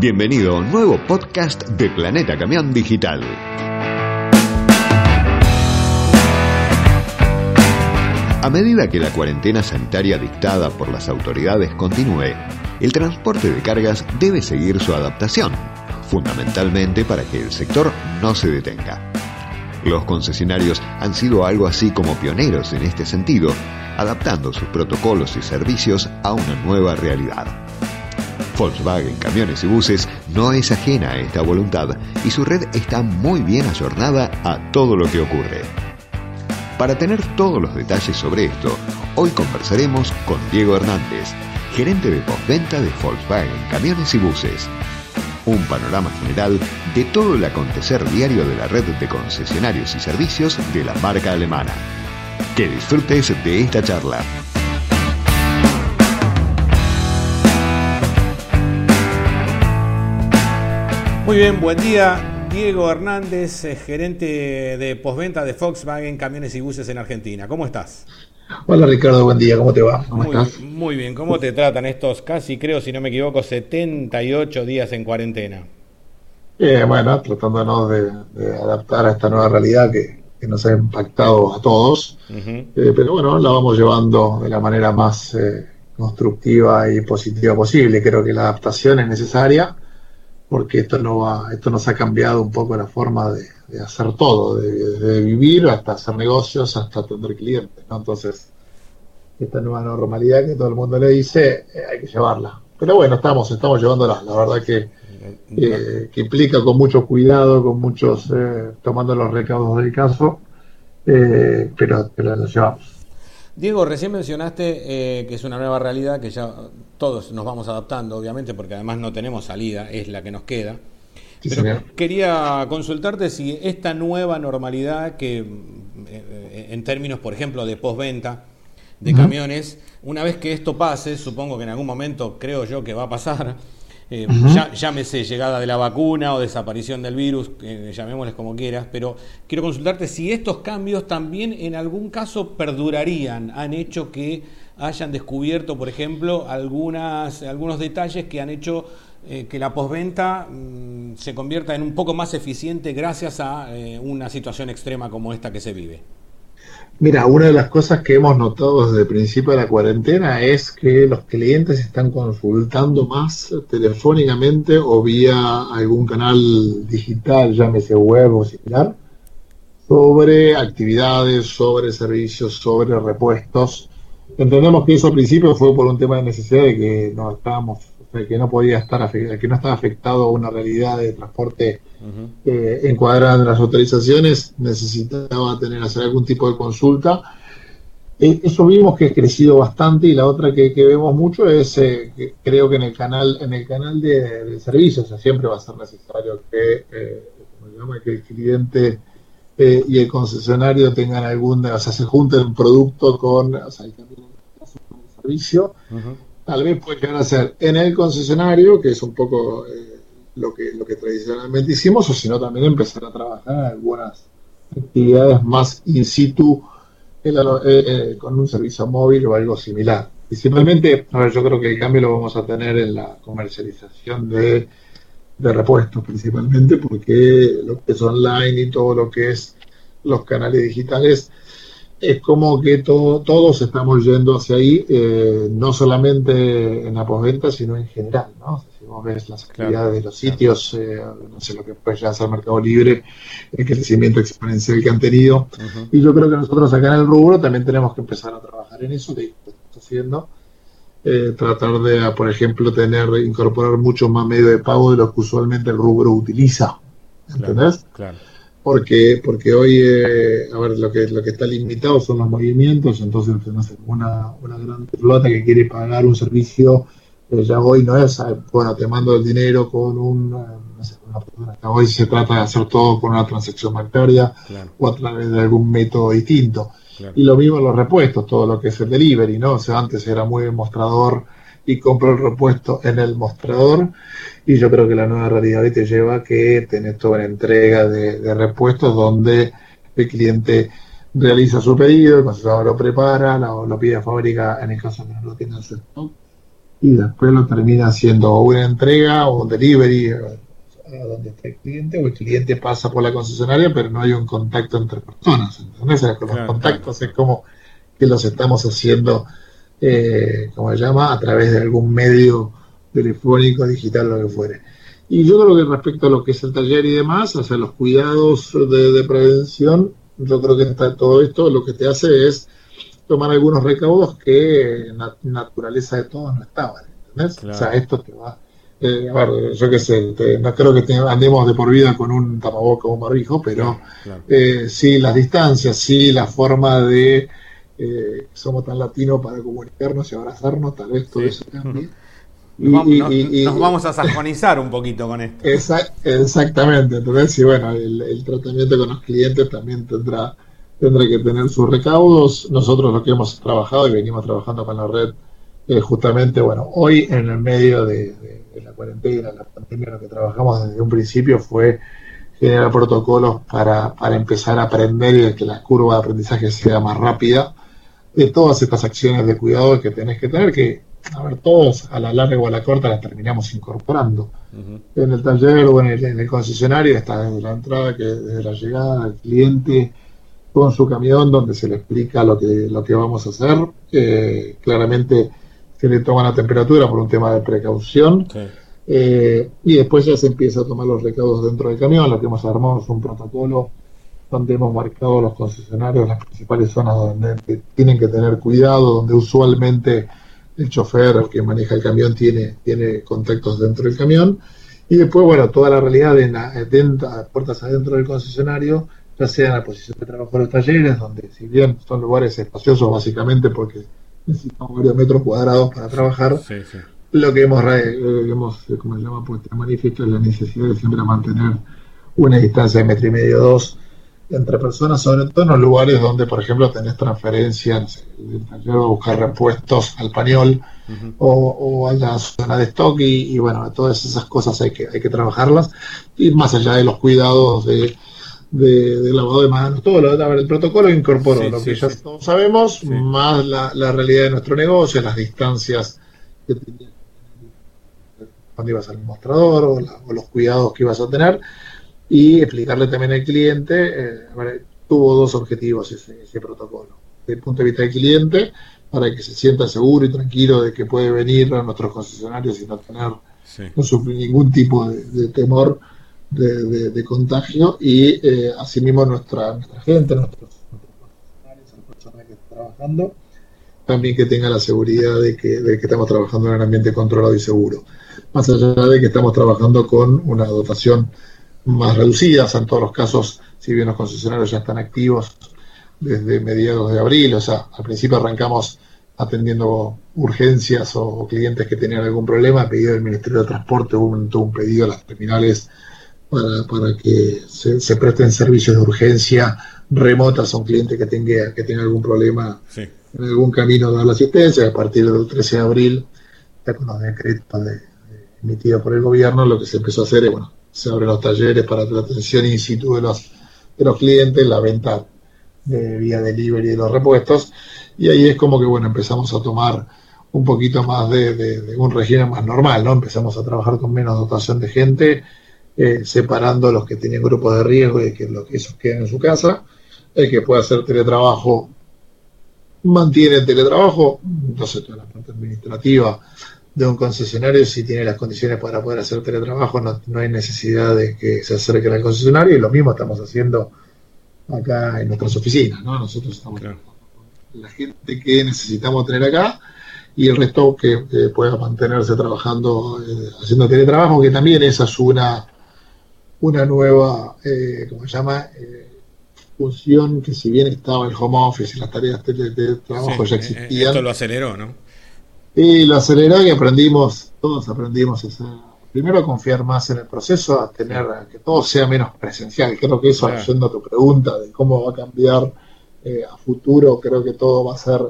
Bienvenido a un nuevo podcast de Planeta Camión Digital. A medida que la cuarentena sanitaria dictada por las autoridades continúe, el transporte de cargas debe seguir su adaptación, fundamentalmente para que el sector no se detenga. Los concesionarios han sido algo así como pioneros en este sentido, adaptando sus protocolos y servicios a una nueva realidad. Volkswagen Camiones y Buses no es ajena a esta voluntad y su red está muy bien ayornada a todo lo que ocurre. Para tener todos los detalles sobre esto, hoy conversaremos con Diego Hernández, gerente de postventa de Volkswagen Camiones y Buses. Un panorama general de todo el acontecer diario de la red de concesionarios y servicios de la marca alemana. Que disfrutes de esta charla. Muy bien, buen día. Diego Hernández, eh, gerente de postventa de Volkswagen Camiones y Buses en Argentina. ¿Cómo estás? Hola Ricardo, buen día, ¿cómo te va? ¿Cómo muy, estás? Muy bien, ¿cómo te tratan estos casi, creo, si no me equivoco, 78 días en cuarentena? Eh, bueno, tratándonos de, de, adaptar a esta nueva realidad que, que nos ha impactado a todos, uh -huh. eh, pero bueno, la vamos llevando de la manera más eh, constructiva y positiva posible. Creo que la adaptación es necesaria porque esto, no va, esto nos ha cambiado un poco la forma de, de hacer todo, de, de, vivir hasta hacer negocios, hasta atender clientes. ¿no? Entonces, esta nueva normalidad que todo el mundo le dice, eh, hay que llevarla. Pero bueno, estamos, estamos llevándola. La verdad que, eh, que implica con mucho cuidado, con muchos, eh, tomando los recaudos del caso, eh, pero, pero lo llevamos. Diego, recién mencionaste eh, que es una nueva realidad que ya todos nos vamos adaptando, obviamente, porque además no tenemos salida, es la que nos queda. Sí, Pero señor. quería consultarte si esta nueva normalidad que, eh, en términos, por ejemplo, de postventa de uh -huh. camiones, una vez que esto pase, supongo que en algún momento creo yo que va a pasar, eh, uh -huh. ya, llámese llegada de la vacuna o desaparición del virus, eh, llamémosles como quieras, pero quiero consultarte si estos cambios también en algún caso perdurarían, han hecho que hayan descubierto, por ejemplo, algunas, algunos detalles que han hecho eh, que la postventa mmm, se convierta en un poco más eficiente gracias a eh, una situación extrema como esta que se vive. Mira, una de las cosas que hemos notado desde el principio de la cuarentena es que los clientes están consultando más telefónicamente o vía algún canal digital, llámese web o similar, sobre actividades, sobre servicios, sobre repuestos. Entendemos que eso al principio fue por un tema de necesidad de que no estábamos, que no podía estar, que no estaba afectado a una realidad de transporte uh -huh. eh, encuadrada en las autorizaciones, necesitaba tener hacer algún tipo de consulta. Eh, eso vimos que ha crecido bastante y la otra que, que vemos mucho es eh, que creo que en el canal en el canal de, de servicios o sea, siempre va a ser necesario que, eh, que el cliente eh, y el concesionario tengan algún, o sea, se junten un producto con o sea, el servicio. Uh -huh. Tal vez puede llegar a ser en el concesionario, que es un poco eh, lo que, lo que tradicionalmente hicimos, o si no también empezar a trabajar en algunas actividades más in situ en la, eh, eh, con un servicio móvil o algo similar. Principalmente, a ver, yo creo que el cambio lo vamos a tener en la comercialización de, de repuestos, principalmente porque lo que es online y todo lo que es los canales digitales es como que todo, todos estamos yendo hacia ahí, eh, no solamente en la postventa, sino en general, ¿no? Si vos ves las actividades claro, de los sitios, claro. eh, no sé lo que puede llegar a ser Mercado Libre, el crecimiento exponencial que han tenido, uh -huh. y yo creo que nosotros acá en el rubro también tenemos que empezar a trabajar en eso, de lo estamos haciendo, eh, tratar de, por ejemplo, tener, incorporar mucho más medio de pago de lo que usualmente el rubro utiliza, ¿entendés? claro. claro porque porque hoy eh, a ver lo que lo que está limitado son los movimientos entonces no sé, una, una gran flota que quiere pagar un servicio eh, ya hoy no es bueno te mando el dinero con un no sé, una persona hoy se trata de hacer todo con una transacción bancaria claro. o a través de algún método distinto y lo mismo en los repuestos todo lo que es el delivery no o sea antes era muy mostrador y compro el repuesto en el mostrador. Y yo creo que la nueva realidad hoy te lleva a que tenés toda una entrega de, de, repuestos donde el cliente realiza su pedido, el concesionario lo prepara, lo, lo, pide a fábrica en el caso que no lo tenga en stock y después lo termina haciendo una entrega o un delivery a donde está el cliente o el cliente pasa por la concesionaria pero no hay un contacto entre personas. ¿entendés? Los contactos es como que los estamos haciendo, eh, como se llama, a través de algún medio telefónico, digital, lo que fuere. Y yo creo que respecto a lo que es el taller y demás, o sea, los cuidados de, prevención, yo creo que está todo esto lo que te hace es tomar algunos recaudos que en la naturaleza de todos no estaban. ¿entendés? O sea, esto te va. Eh, a ver, yo qué sé, no creo que andemos de por vida con un tapaboca o un barbijo, pero Eh, sí las distancias, sí la forma de. Eh, somos tan latinos para comunicarnos y abrazarnos, tal vez todo eso cambie. Nos, vamos a sajonizar un poquito con esto. exactamente, entonces, sí, bueno, el, tratamiento con los clientes también tendrá, tendrá que tener sus recaudos. Nosotros lo que hemos trabajado y venimos trabajando con la red, eh, justamente, bueno, hoy en el medio de, la cuarentena, la pandemia, lo que trabajamos desde un principio fue generar protocolos para, para empezar a aprender y que la curva de aprendizaje sea más rápida de todas estas acciones de cuidado que tenés que tener, que a ver, todos a la larga o a la corta las terminamos incorporando. En el taller o en el, concesionario está desde la entrada, que desde la llegada del cliente con su camión donde se le explica lo que, lo que vamos a hacer. Eh, claramente se le toma la temperatura por un tema de precaución. Eh, y después ya se empieza a tomar los recaudos dentro del camión. Lo que hemos armado es un protocolo donde hemos marcado los concesionarios, las principales zonas donde tienen que tener cuidado, donde usualmente el chofer, el que maneja el camión, tiene, tiene contactos dentro del camión. Y después, bueno, toda la realidad de la, puertas adentro del concesionario, ya sea en la posición de trabajo de los talleres, donde si bien son lugares espaciosos básicamente porque necesitamos varios metros cuadrados para trabajar, lo que hemos, hemos como se llama, puesto manifiesto es la necesidad de siempre mantener una distancia de metro y medio, dos, entre personas, sobre todo en los lugares donde, por ejemplo, tenés transferencias, el taller buscar repuestos al pañol o, a la zona de stock y, bueno, todas esas cosas hay que, hay que trabajarlas. Y más allá de los cuidados de, de, lavado de manos, todo lo, el protocolo incorporó lo que ya todos sabemos, más la, la, realidad de nuestro negocio, las distancias que tenías cuando ibas al mostrador o los cuidados que ibas a tener y explicarle también al cliente, eh, tuvo dos objetivos ese, protocolo. Desde el punto de vista del cliente, para que se sienta seguro y tranquilo de que puede venir a nuestros concesionarios y no tener, no sufrir ningún tipo de, temor de, contagio y eh, asimismo nuestra, nuestra gente, nuestros, concesionarios, las personas que están trabajando, también que tenga la seguridad de que, de que estamos trabajando en un ambiente controlado y seguro. Más allá de que estamos trabajando con una dotación más reducidas en todos los casos, si bien los concesionarios ya están activos desde mediados de abril, o sea, al principio arrancamos atendiendo urgencias o, clientes que tenían algún problema, pedido del Ministerio de Transporte, hubo un pedido a las terminales para, para que se, presten servicios de urgencia remotas a un cliente que tenga, que tenga algún problema en algún camino de dar la asistencia. A partir del 13 de abril, ya con los decretos emitidos por el gobierno, lo que se empezó a hacer es, bueno, se abren los talleres para la atención in situ de los, de los clientes, la venta de vía delivery de los repuestos, y ahí es como que, bueno, empezamos a tomar un poquito más de, un régimen más normal, ¿no? Empezamos a trabajar con menos dotación de gente, eh, separando los que tienen grupos de riesgo y que, esos queden en su casa, el que puede hacer teletrabajo mantiene el teletrabajo, entonces toda la parte administrativa de un concesionario si tiene las condiciones para poder hacer teletrabajo, no, no hay necesidad de que se acerquen al concesionario y lo mismo estamos haciendo acá en nuestras oficinas, ¿no? Nosotros estamos la gente que necesitamos tener acá y el resto que pueda mantenerse trabajando, eh, haciendo teletrabajo, que también esa es una, una nueva, eh, ¿cómo se llama? Eh, función que si bien estaba el home office y las tareas de, trabajo ya existían. Esto lo aceleró, ¿no? Y lo aceleró y aprendimos, todos aprendimos primero a confiar más en el proceso, a tener que todo sea menos presencial. Creo que eso, claro. a tu pregunta de cómo va a cambiar eh, a futuro, creo que todo va a ser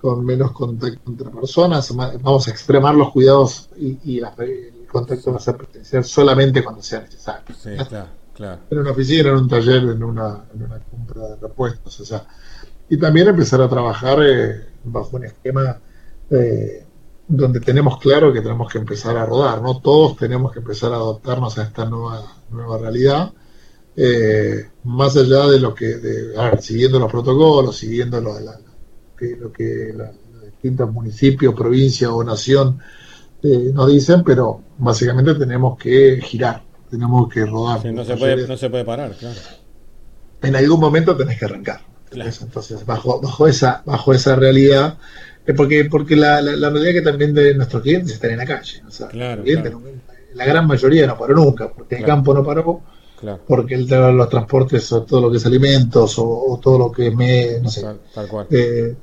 con menos contacto entre personas. Vamos a extremar los cuidados y, el contacto va a ser presencial solamente cuando sea necesario. En una oficina, en un taller, en una, en una compra de repuestos. O sea, y también empezar a trabajar eh, bajo un esquema donde tenemos claro que tenemos que empezar a rodar, ¿no? Todos tenemos que empezar a adaptarnos a esta nueva, nueva realidad, eh, más allá de lo que, de, siguiendo los protocolos, siguiendo lo, la, que, lo que los distintos municipios, provincia o nación eh, nos dicen, pero básicamente tenemos que girar, tenemos que rodar. no, se puede, no se puede parar, claro. En algún momento tenés que arrancar. Entonces, bajo, bajo, esa, bajo esa realidad, porque, porque la, la, realidad que también de nuestros clientes están en la calle. la gran mayoría no paró nunca, porque el campo no paró, porque el, los transportes o todo lo que es alimentos o, todo lo que es, me, no sé, eh,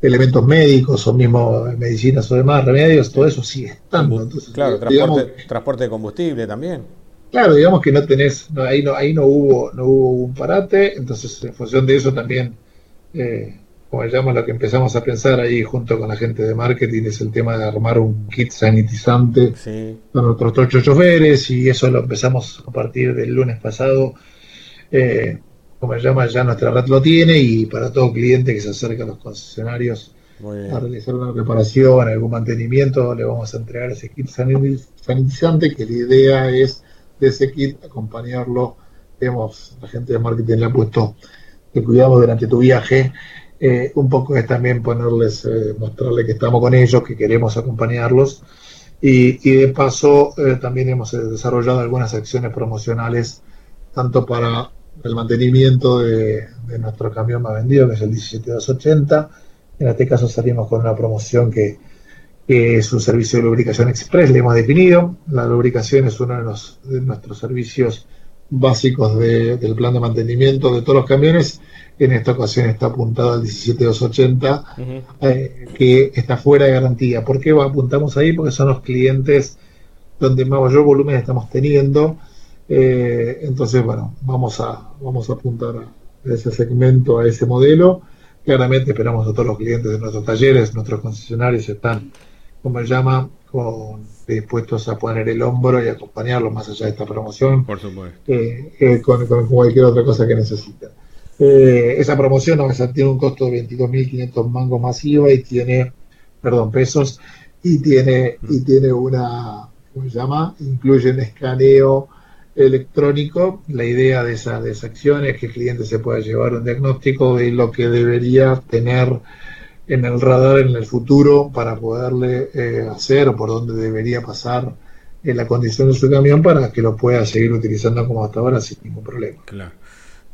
elementos médicos o mismo medicinas o demás, remedios, todo eso sigue estando. Entonces, claro, transporte, transporte de combustible también. Claro, digamos que no tenés, ahí no, ahí no hubo, no hubo un parate, entonces en función de eso también eh, como llama, lo que empezamos a pensar ahí junto con la gente de marketing es el tema de armar un kit sanitizante con nuestros ocho choferes y eso lo empezamos a partir del lunes pasado. Eh, como llama, ya nuestra red lo tiene y para todo cliente que se acerca a los concesionarios a realizar una reparación, algún mantenimiento, le vamos a entregar ese kit sanitizante que la idea es de ese kit acompañarlo. Vemos, la gente de marketing le ha puesto que cuidamos durante tu viaje eh, un poco es también ponerles, eh, mostrarle que estamos con ellos, que queremos acompañarlos. Y, de paso, eh, también hemos desarrollado algunas acciones promocionales, tanto para el mantenimiento de, nuestro camión más vendido, que es el 17280. En este caso salimos con una promoción que, es un servicio de lubricación express, le hemos definido. La lubricación es uno de, los, de nuestros servicios básicos del plan de mantenimiento de todos los camiones en esta ocasión está apuntado al 17280, eh, que está fuera de garantía. ¿Por qué apuntamos ahí? Porque son los clientes donde mayor volumen estamos teniendo. Eh, entonces, bueno, vamos a, vamos a apuntar a ese segmento, a ese modelo. Claramente esperamos a todos los clientes de nuestros talleres, nuestros concesionarios están, como se llama, con, dispuestos a poner el hombro y acompañarlos más allá de esta promoción. Por supuesto. Eh, con, con, cualquier otra cosa que necesiten. Eh, esa promoción tiene un costo de 22.500 mangos masiva y tiene, perdón, pesos, y tiene, y tiene una, ¿cómo se llama? Incluye un escaneo electrónico. La idea de esa, de esa acción es que el cliente se pueda llevar un diagnóstico de lo que debería tener en el radar en el futuro para poderle eh, hacer o por dónde debería pasar eh, la condición de su camión para que lo pueda seguir utilizando como hasta ahora sin ningún problema. Claro.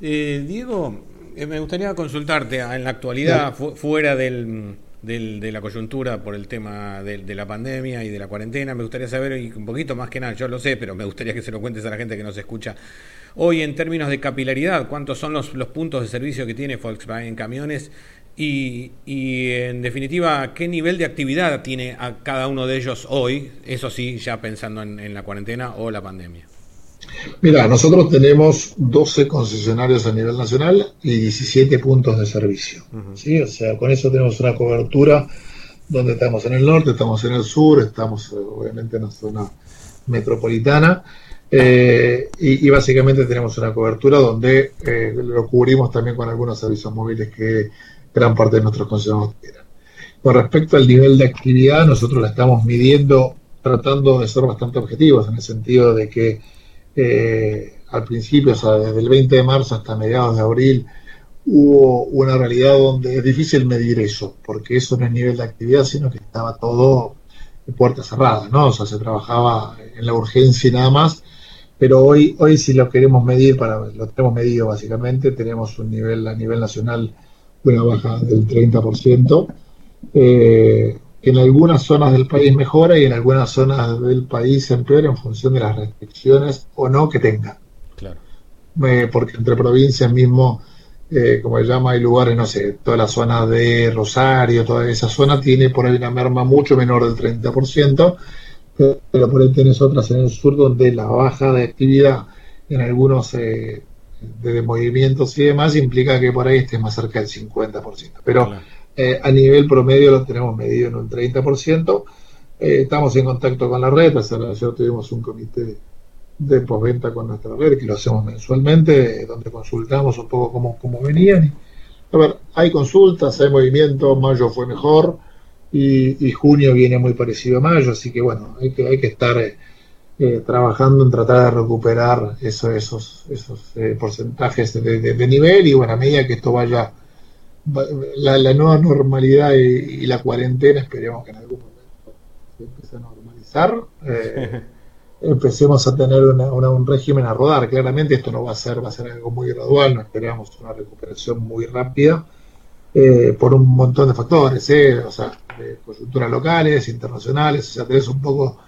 Eh, Diego, eh, me gustaría consultarte ah, en la actualidad, fuera del, de la coyuntura por el tema de, la pandemia y de la cuarentena, me gustaría saber, y un poquito más que nada, yo lo sé, pero me gustaría que se lo cuentes a la gente que nos escucha. Hoy, en términos de capilaridad, ¿cuántos son los, los puntos de servicio que tiene Volkswagen Camiones? Y, y, en definitiva, ¿qué nivel de actividad tiene a cada uno de ellos hoy? Eso sí, ya pensando en la cuarentena o la pandemia. Mira, nosotros tenemos 12 concesionarios a nivel nacional y 17 puntos de servicio. ¿sí? O sea, con eso tenemos una cobertura donde estamos en el norte, estamos en el sur, estamos eh, obviamente en la zona metropolitana. Eh, y, básicamente tenemos una cobertura donde eh, lo cubrimos también con algunos servicios móviles que gran parte de nuestros concesionarios tienen. Con respecto al nivel de actividad, nosotros la estamos midiendo tratando de ser bastante objetivos en el sentido de que eh, al principio, o sea, desde el 20 de marzo hasta mediados de abril, hubo una realidad donde es difícil medir eso, porque eso no es nivel de actividad, sino que estaba todo de puertas cerradas, ¿no? O sea, se trabajaba en la urgencia y nada más, pero hoy, hoy si lo queremos medir, para, lo tenemos medido básicamente, tenemos un nivel a nivel nacional, una baja del 30%. Eh, en algunas zonas del país mejora y en algunas zonas del país empeora en función de las restricciones o no que tenga. Claro. porque entre provincias mismo, eh, como se llama, hay lugares, no sé, toda la zona de Rosario, toda esa zona tiene por ahí una merma mucho menor del 30%, pero por ahí tenés otras en el sur donde la baja de actividad en algunos eh, de movimientos y demás implica que por ahí esté más cerca del 50%. Pero eh, a nivel promedio lo tenemos medido en un 30%. Eh, estamos en contacto con la red, ayer tuvimos un comité de postventa con nuestra red, que lo hacemos mensualmente, donde consultamos un poco cómo, cómo venían. A ver, hay consultas, hay movimiento, mayo fue mejor, y, junio viene muy parecido a mayo, así que bueno, hay que, hay que estar eh, eh, trabajando en tratar de recuperar eso, esos, esos eh, porcentajes de, nivel y bueno, a medida que esto vaya, la, nueva normalidad y, la cuarentena, esperemos que en algún momento se empiece a normalizar. empecemos a tener un régimen a rodar. Claramente esto no va a ser, va a ser algo muy gradual, no esperamos una recuperación muy rápida, eh, por un montón de factores, eh, o sea, de coyunturas locales, internacionales, o sea, tenés un poco,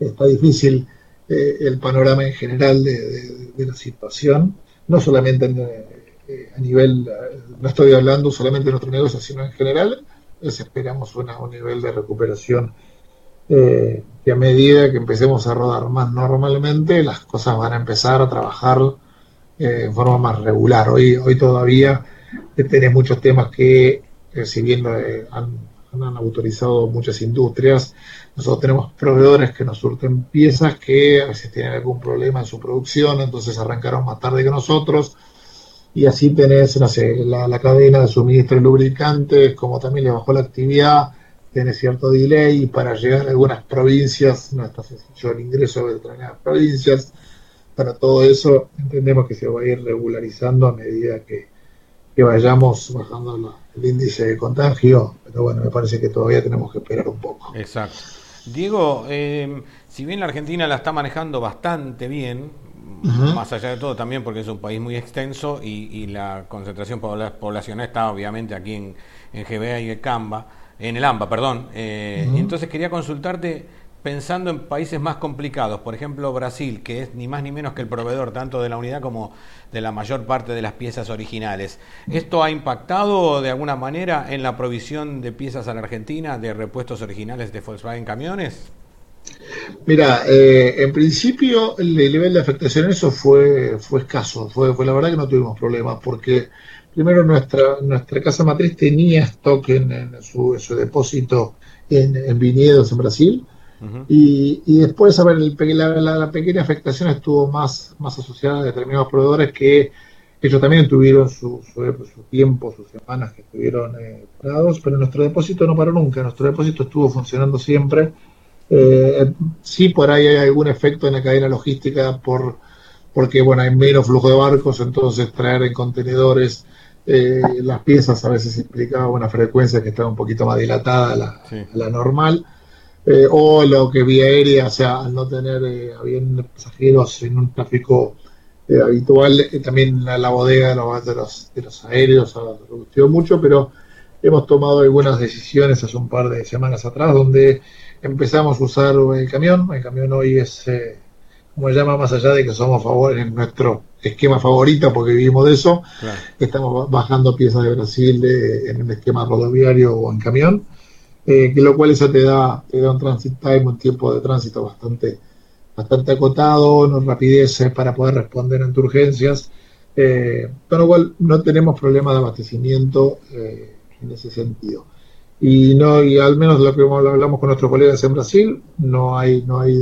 está difícil eh, el panorama en general de, la situación, no solamente a nivel, no estoy hablando solamente de nuestro negocio, sino en general, esperamos un nivel de recuperación que a medida que empecemos a rodar más normalmente, las cosas van a empezar a trabajar en forma más regular. Hoy, hoy todavía tenés muchos temas que, si bien eh, han, autorizado muchas industrias, nosotros tenemos proveedores que nos surten piezas que a veces tienen algún problema en su producción, entonces arrancaron más tarde que nosotros. Y así tenés, no sé, la, cadena de suministro de lubricantes, como también le bajó la actividad, tiene cierto delay para llegar a algunas provincias no está sencillo el ingreso de determinadas provincias. Para todo eso entendemos que se va a ir regularizando a medida que, que vayamos bajando el índice de contagio, pero bueno, me parece que todavía tenemos que esperar un poco. Exacto. Diego, eh, si bien la Argentina la está manejando bastante bien, más allá de todo también porque es un país muy extenso y, la concentración poblacional está obviamente aquí en, en GBA y en Camba, en el AMBA, perdón. Eh, entonces quería consultarte pensando en países más complicados, por ejemplo Brasil, que es ni más ni menos que el proveedor tanto de la unidad como de la mayor parte de las piezas originales. ¿Esto ha impactado de alguna manera en la provisión de piezas a la Argentina de repuestos originales de Volkswagen camiones? Mira, eh, en principio el, nivel de afectación en eso fue, fue escaso, fue, fue la verdad que no tuvimos problemas porque primero nuestra, nuestra casa matriz tenía stock en, su, depósito en, en viñedos en Brasil, y, después, a ver, la, pequeña afectación estuvo más, más asociada a determinados proveedores que ellos también tuvieron su, su, tiempo, sus semanas que estuvieron eh, parados, pero nuestro depósito no paró nunca, nuestro depósito estuvo funcionando siempre. Eh, sí, por ahí hay algún efecto en la cadena logística por porque bueno hay menos flujo de barcos, entonces traer en contenedores eh, las piezas a veces implicaba una frecuencia que estaba un poquito más dilatada a la, a la normal. Eh, o lo que vía aérea, o sea, al no tener eh, pasajeros en un tráfico eh, habitual, también la, bodega de los, de los, aéreos ha reducido mucho, pero hemos tomado algunas decisiones hace un par de semanas atrás donde empezamos a usar el camión. El camión hoy es, como se llama, más allá de que somos favores en nuestro esquema favorito porque vivimos de eso, estamos bajando piezas de Brasil en un esquema rodoviario o en camión eh, que lo cual eso te da, te da un transit time, un tiempo de tránsito bastante, bastante acotado, no rapidez para poder responder ante urgencias, eh, con lo cual no tenemos problemas de abastecimiento eh, en ese sentido. Y no, y al menos lo que hablamos con nuestros colegas en Brasil, no hay, no hay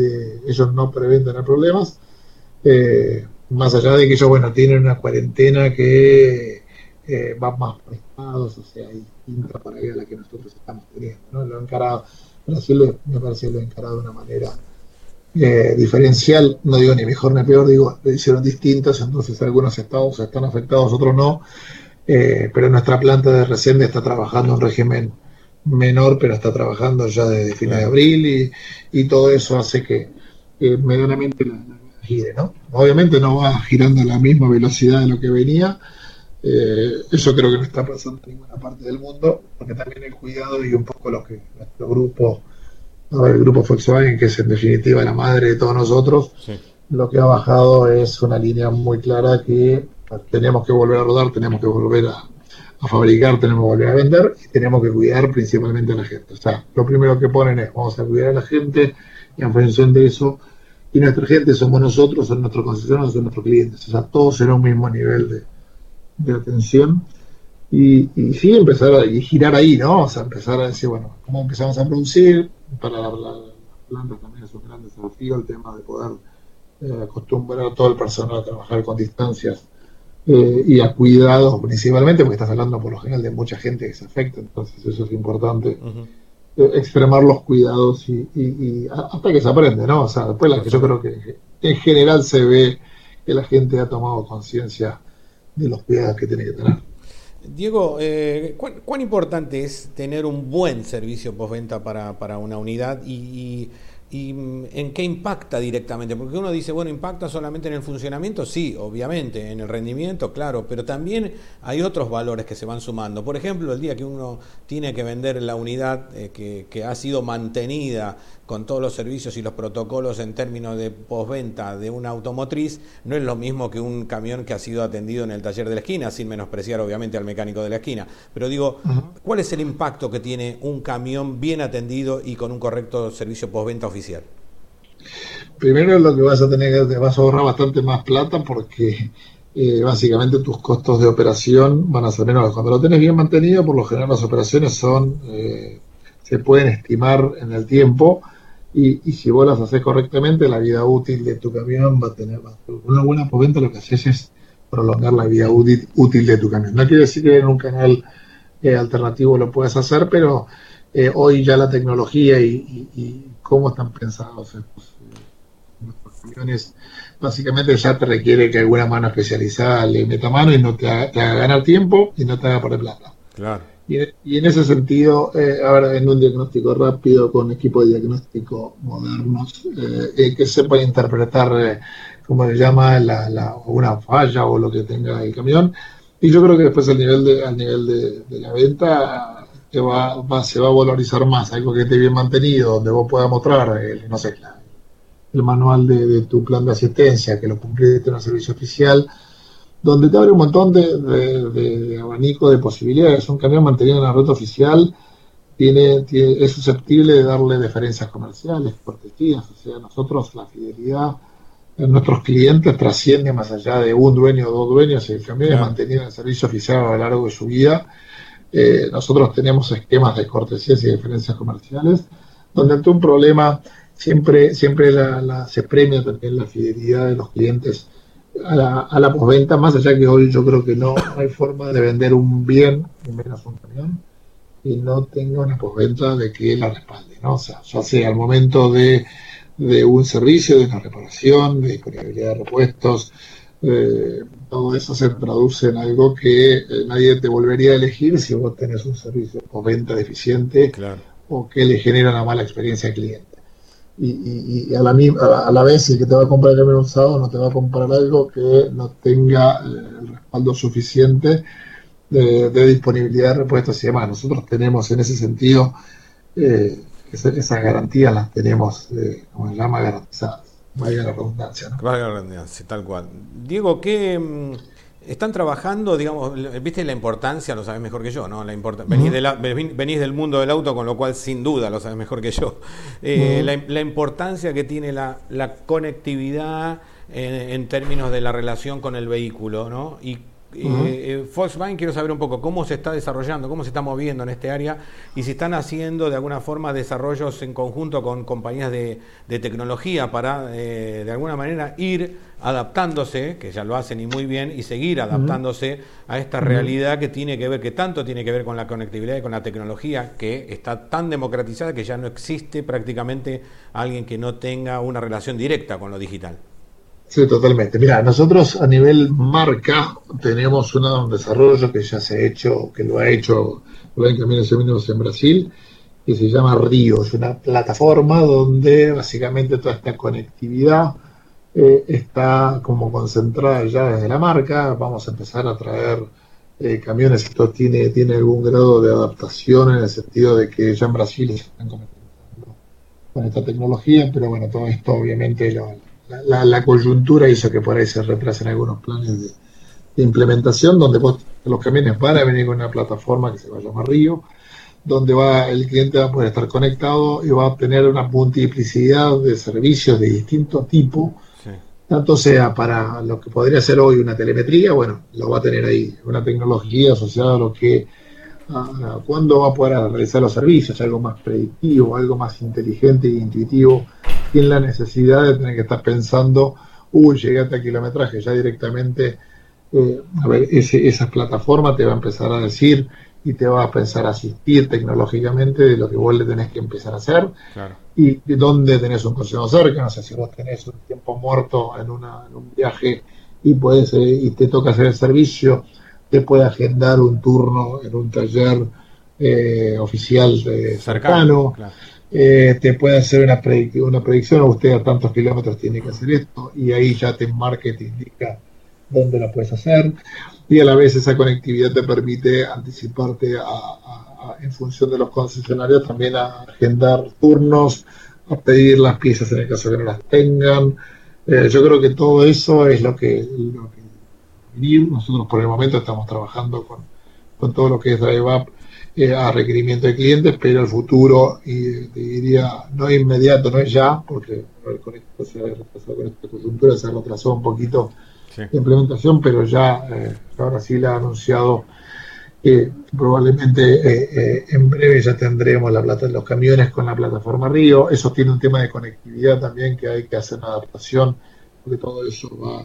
ellos no prevén tener problemas, más allá de que ellos bueno tienen una cuarentena que va más prestados, o sea, hay para a la que nosotros estamos teniendo. ¿no? Lo encarado, Brasil me parece lo ha encarado de una manera eh, diferencial, no digo ni mejor ni peor, digo, lo hicieron distintos, entonces algunos estados están afectados, otros no, eh, pero nuestra planta de Resende está trabajando en régimen menor, pero está trabajando ya desde fines de abril y, todo eso hace que, medianamente la, gire, ¿no? Obviamente no va girando a la misma velocidad de lo que venía, eh, eso creo que no está pasando en ninguna parte del mundo, porque también el cuidado y un poco lo que nuestro grupo, el grupo Volkswagen, que es en definitiva la madre de todos nosotros, lo que ha bajado es una línea muy clara que tenemos que volver a rodar, tenemos que volver a, fabricar, tenemos que volver a vender y tenemos que cuidar principalmente a la gente. O sea, lo primero que ponen es vamos a cuidar a la gente y en función de eso, y nuestra gente somos nosotros, son nuestros concesionarios, son nuestros clientes. O sea, todos en un mismo nivel de, de atención y, y, sí empezar a girar ahí, ¿no? O sea, empezar a decir, bueno, ¿cómo empezamos a producir? Para las la, plantas también es un gran desafío el tema de poder eh, acostumbrar a todo el personal a trabajar con distancias eh, y a cuidados principalmente, porque estás hablando por lo general de mucha gente que se afecta, entonces eso es importante. extremar los cuidados y, hasta que se aprende, ¿no? O sea, después la que yo creo que en general se ve que la gente ha tomado conciencia de los cuidados que tiene que tener. Diego, eh, ¿cuán, importante es tener un buen servicio postventa para, para una unidad y ¿Y mm, en qué impacta directamente? Porque uno dice, bueno, impacta solamente en el funcionamiento, sí, obviamente, en el rendimiento, claro, pero también hay otros valores que se van sumando. Por ejemplo, el día que uno tiene que vender la unidad eh, que, que, ha sido mantenida con todos los servicios y los protocolos en términos de postventa de una automotriz, no es lo mismo que un camión que ha sido atendido en el taller de la esquina, sin menospreciar obviamente al mecánico de la esquina. Pero digo, ¿cuál es el impacto que tiene un camión bien atendido y con un correcto servicio postventa oficial? Primero lo que vas a tener, te vas a ahorrar bastante más plata porque eh, básicamente tus costos de operación van a ser menores. Cuando lo tienes bien mantenido, por lo general las operaciones son, eh, se pueden estimar en el tiempo y, si vos las haces correctamente, la vida útil de tu camión va a tener Una buena poventa lo que haces es prolongar la vida útil, de tu camión. No quiere decir que en un canal eh, alternativo lo puedas hacer, pero eh, hoy ya la tecnología y, cómo están pensados estos, nuestros camiones, básicamente ya te requiere que alguna mano especializada le meta mano y no te haga, te haga ganar tiempo y no te haga perder plata. Claro. Y, en ese sentido, eh, ahora en un diagnóstico rápido con equipo de diagnóstico modernos eh, eh, que sepan interpretar, eh, como se llama, la, una falla o lo que tenga el camión. Y yo creo que después al nivel de, al nivel de, la venta se va, se va a valorizar más, algo que esté bien mantenido, donde vos puedas mostrar, el, no sé, el manual de, tu plan de asistencia, que lo cumpliste en un servicio oficial donde te abre un montón de, abanico de posibilidades. Un camión mantenido en la ruta oficial tiene, es susceptible de darle diferencias comerciales, cortesías, o sea, nosotros la fidelidad de nuestros clientes trasciende más allá de un dueño o dos dueños, el camión es mantenido en el servicio oficial a lo largo de su vida. Eh, nosotros tenemos esquemas de cortesías y diferencias comerciales, donde ante un problema siempre, siempre se premia también la fidelidad de los clientes a la, a la posventa, más allá que hoy yo creo que no hay forma de vender un bien, menos un camión, y no tenga una posventa de que la respalde, ¿no? O sea, ya sea al momento de, de un servicio, de una reparación, de disponibilidad de repuestos, eh, todo eso se traduce en algo que eh, nadie te volvería a elegir si vos tenés un servicio postventa deficiente o que le genera una mala experiencia al cliente y, a, la, a, la, vez el que te va a comprar el camión usado no te va a comprar algo que no tenga eh, el respaldo suficiente de, disponibilidad de repuestos y demás. Nosotros tenemos en ese sentido eh, esas, garantías las tenemos, eh, como se llama, garantizadas. Vaya la redundancia. ¿no? Vaya la redundancia, tal cual. Diego, ¿qué mm, están trabajando, digamos, viste la importancia, lo sabes mejor que yo, ¿no? La venís, venís, del mundo del auto, con lo cual sin duda lo sabes mejor que yo. Eh, la, importancia que tiene la, conectividad en, términos de la relación con el vehículo, ¿no? Y eh, Volkswagen quiero saber un poco cómo se está desarrollando, cómo se está moviendo en este área y si están haciendo de alguna forma desarrollos en conjunto con compañías de, tecnología para eh, de alguna manera ir adaptándose, que ya lo hacen y muy bien, y seguir adaptándose a esta realidad que tiene que ver, que tanto tiene que ver con la conectividad y con la tecnología, que está tan democratizada que ya no existe prácticamente alguien que no tenga una relación directa con lo digital. Sí, totalmente. Mira, nosotros a nivel marca tenemos un desarrollo que ya se ha hecho, que lo ha hecho Rubén Caminos Caminos en Brasil, que se llama Río. Es una plataforma donde básicamente toda esta conectividad eh, está como concentrada ya desde la marca. Vamos a empezar a traer eh, camiones. Esto tiene, tiene algún grado de adaptación en el sentido de que ya en Brasil se están comenzando con esta tecnología, pero bueno, todo esto obviamente lo la, coyuntura hizo que por ahí se retrasen algunos planes de, implementación, donde los camiones van a venir con una plataforma que se va a llamar Río, donde va el cliente va a poder estar conectado y va a obtener una multiplicidad de servicios de distinto tipo, tanto sea para lo que podría ser hoy una telemetría, bueno, lo va a tener ahí, una tecnología asociada a lo que a, cuándo va a poder realizar los servicios, algo más predictivo, algo más inteligente e intuitivo sin la necesidad de tener que estar pensando, uy, llegué a kilometraje, ya directamente, eh, a ver, ese, esa plataforma te va a empezar a decir y te va a pensar asistir tecnológicamente de lo que vos le tenés que empezar a hacer. Y de dónde tenés un consejo cerca, no sé si vos tenés un tiempo muerto en, una, un viaje y puedes eh, y te toca hacer el servicio, te puede agendar un turno en un taller eh, oficial de cercano, eh, te puede hacer una, una predicción, usted a tantos kilómetros tiene que hacer esto y ahí ya te enmarca y te indica dónde lo puedes hacer y a la vez esa conectividad te permite anticiparte en función de los concesionarios también a agendar turnos, a pedir las piezas en el caso que no las tengan. Eh, yo creo que todo eso es lo que, lo nosotros por el momento estamos trabajando con, con todo lo que es Drive Up eh, a requerimiento de clientes, pero el futuro, y te diría, no es inmediato, no es ya, porque con, esto se, con esta coyuntura se retrasó un poquito implementación, pero ya eh, ahora sí la ha anunciado que probablemente eh, eh, en breve ya tendremos la plata, los camiones con la plataforma Río. Eso tiene un tema de conectividad también que hay que hacer una adaptación, porque todo eso va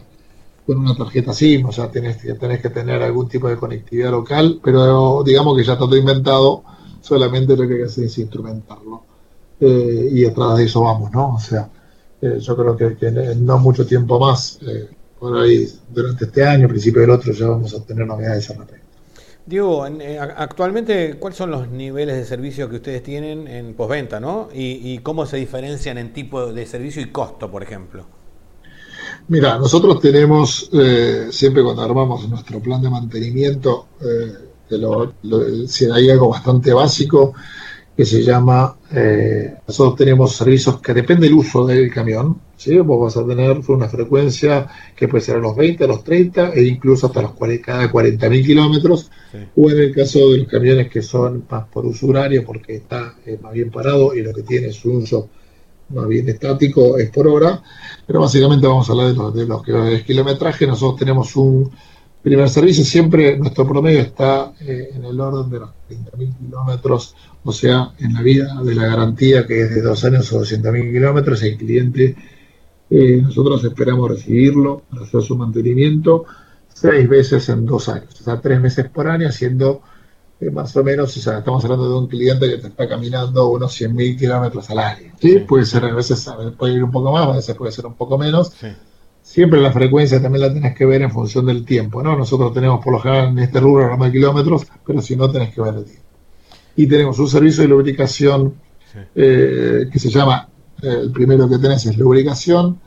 con una tarjeta SIM, o sea, tenés que, tenés que tener algún tipo de conectividad local, pero digamos que ya está todo inventado, solamente lo que hay que hacer es instrumentarlo. y detrás de eso vamos, ¿no? O sea, yo creo que, que, no mucho tiempo más por ahí durante este año, principio del otro, ya vamos a tener novedades al respecto. Diego, eh, actualmente, ¿cuáles son los niveles de servicio que ustedes tienen en postventa, no? Y, cómo se diferencian en tipo de servicio y costo, por ejemplo? Mira, nosotros tenemos, eh, siempre cuando armamos nuestro plan de mantenimiento, eh, si hay algo bastante básico, que se llama, eh, nosotros tenemos servicios que depende del uso del camión, ¿sí? vos vas a tener una frecuencia que puede ser a los 20, a los 30 e incluso hasta los 40, cada 40.000 kilómetros, o en el caso de los camiones que son más por uso horario porque está eh, más bien parado y lo que tiene es un uso más bien estático es por hora, pero básicamente vamos a hablar de los, de los que kilometraje, nosotros tenemos un primer servicio, siempre nuestro promedio está eh, en el orden de los 30.000 kilómetros, o sea, en la vida de la garantía que es de dos años o 200.000 kilómetros, el cliente, eh, nosotros esperamos recibirlo para hacer su mantenimiento seis veces en dos años, o sea, tres meses por año, haciendo eh, más o menos, o sea, estamos hablando de un cliente que te está caminando unos 100.000 kilómetros al año, ¿sí? Puede ser, a veces puede ir un poco más, a veces puede ser un poco menos. Sí siempre la frecuencia también la tenés que ver en función del tiempo, ¿no? Nosotros tenemos por lo general en este rubro de kilómetros, pero si no tenés que ver el tiempo. Y tenemos un servicio de lubricación eh, que se llama, eh, el primero que tenés es lubricación,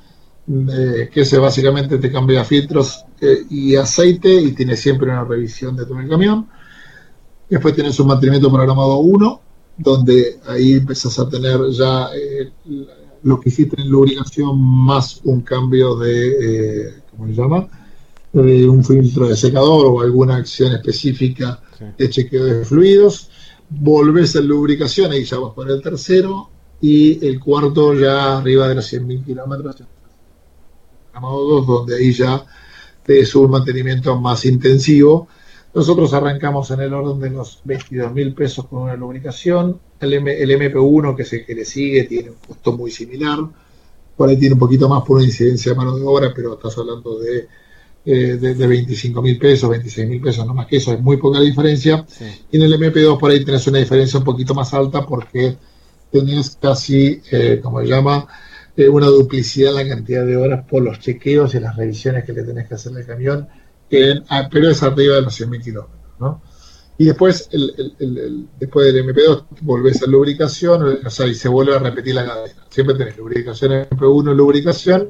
eh, que se básicamente te cambia filtros y aceite y tiene siempre una revisión de todo el camión. Después tenés un mantenimiento programado 1, donde ahí empezás a tener ya lo que hiciste en lubricación más un cambio de, eh, ¿cómo se llama? De un filtro de secador o alguna acción específica de chequeo de fluidos. Volvés a lubricación, ahí ya vas por el tercero. Y el cuarto ya arriba de los 100.000 kilómetros, donde ahí ya es un mantenimiento más intensivo nosotros arrancamos en el orden de los 22 mil pesos con una lubricación. El, el MP1, que es el que le sigue, tiene un costo muy similar. Por ahí tiene un poquito más por una incidencia de mano de obra, pero estás hablando de, eh, de, 25 mil pesos, 26 mil pesos, no más que eso, es muy poca diferencia. Y en el MP2 por ahí tenés una diferencia un poquito más alta porque tenés casi, eh, como se llama, eh, una duplicidad en la cantidad de horas por los chequeos y las revisiones que le tenés que hacer al camión Ah, pero es arriba de los 100.000 kilómetros, ¿no? Y después, el, después del MP2, volvés a lubricación, o sea, y se vuelve a repetir la cadena. Siempre tenés lubricación MP1, lubricación,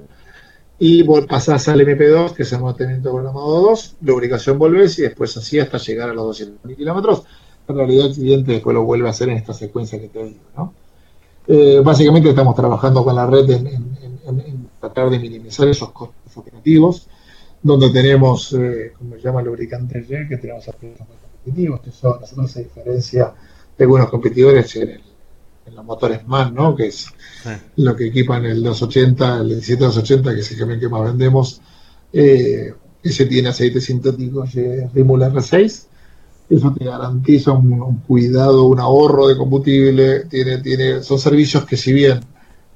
y pasás al MP2, que es el mantenimiento programado 2, lubricación volvés, y después así hasta llegar a los 200.000 kilómetros. En realidad, el cliente después lo vuelve a hacer en esta secuencia que te digo, ¿no? Eh, básicamente estamos trabajando con la red en, en tratar de minimizar esos costos operativos donde tenemos, eh, como se llama, lubricantes G, que tenemos a precios muy competitivos, que son, nosotros a diferencia de algunos competidores en, los motores MAN, ¿no? que es lo que equipan el 280, el 17280, que es el camión que más vendemos, eh, ese tiene aceite sintético Rimul R6, eso te garantiza un, cuidado, un ahorro de combustible, tiene, tiene, son servicios que si bien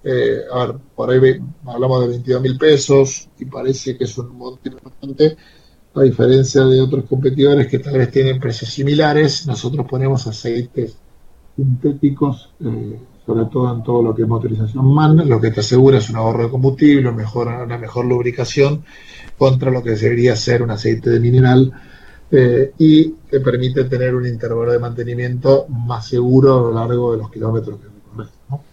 eh, a ver, por ahí hablamos de 22 mil pesos y parece que es un monto importante. a diferencia de otros competidores que tal vez tienen precios similares, nosotros ponemos aceites sintéticos, eh, sobre todo en todo lo que es motorización MAN, lo que te asegura es un ahorro de combustible, una mejor lubricación contra lo que debería ser un aceite de mineral eh, y te permite tener un intervalo de mantenimiento más seguro a lo largo de los kilómetros que recorres. Eh,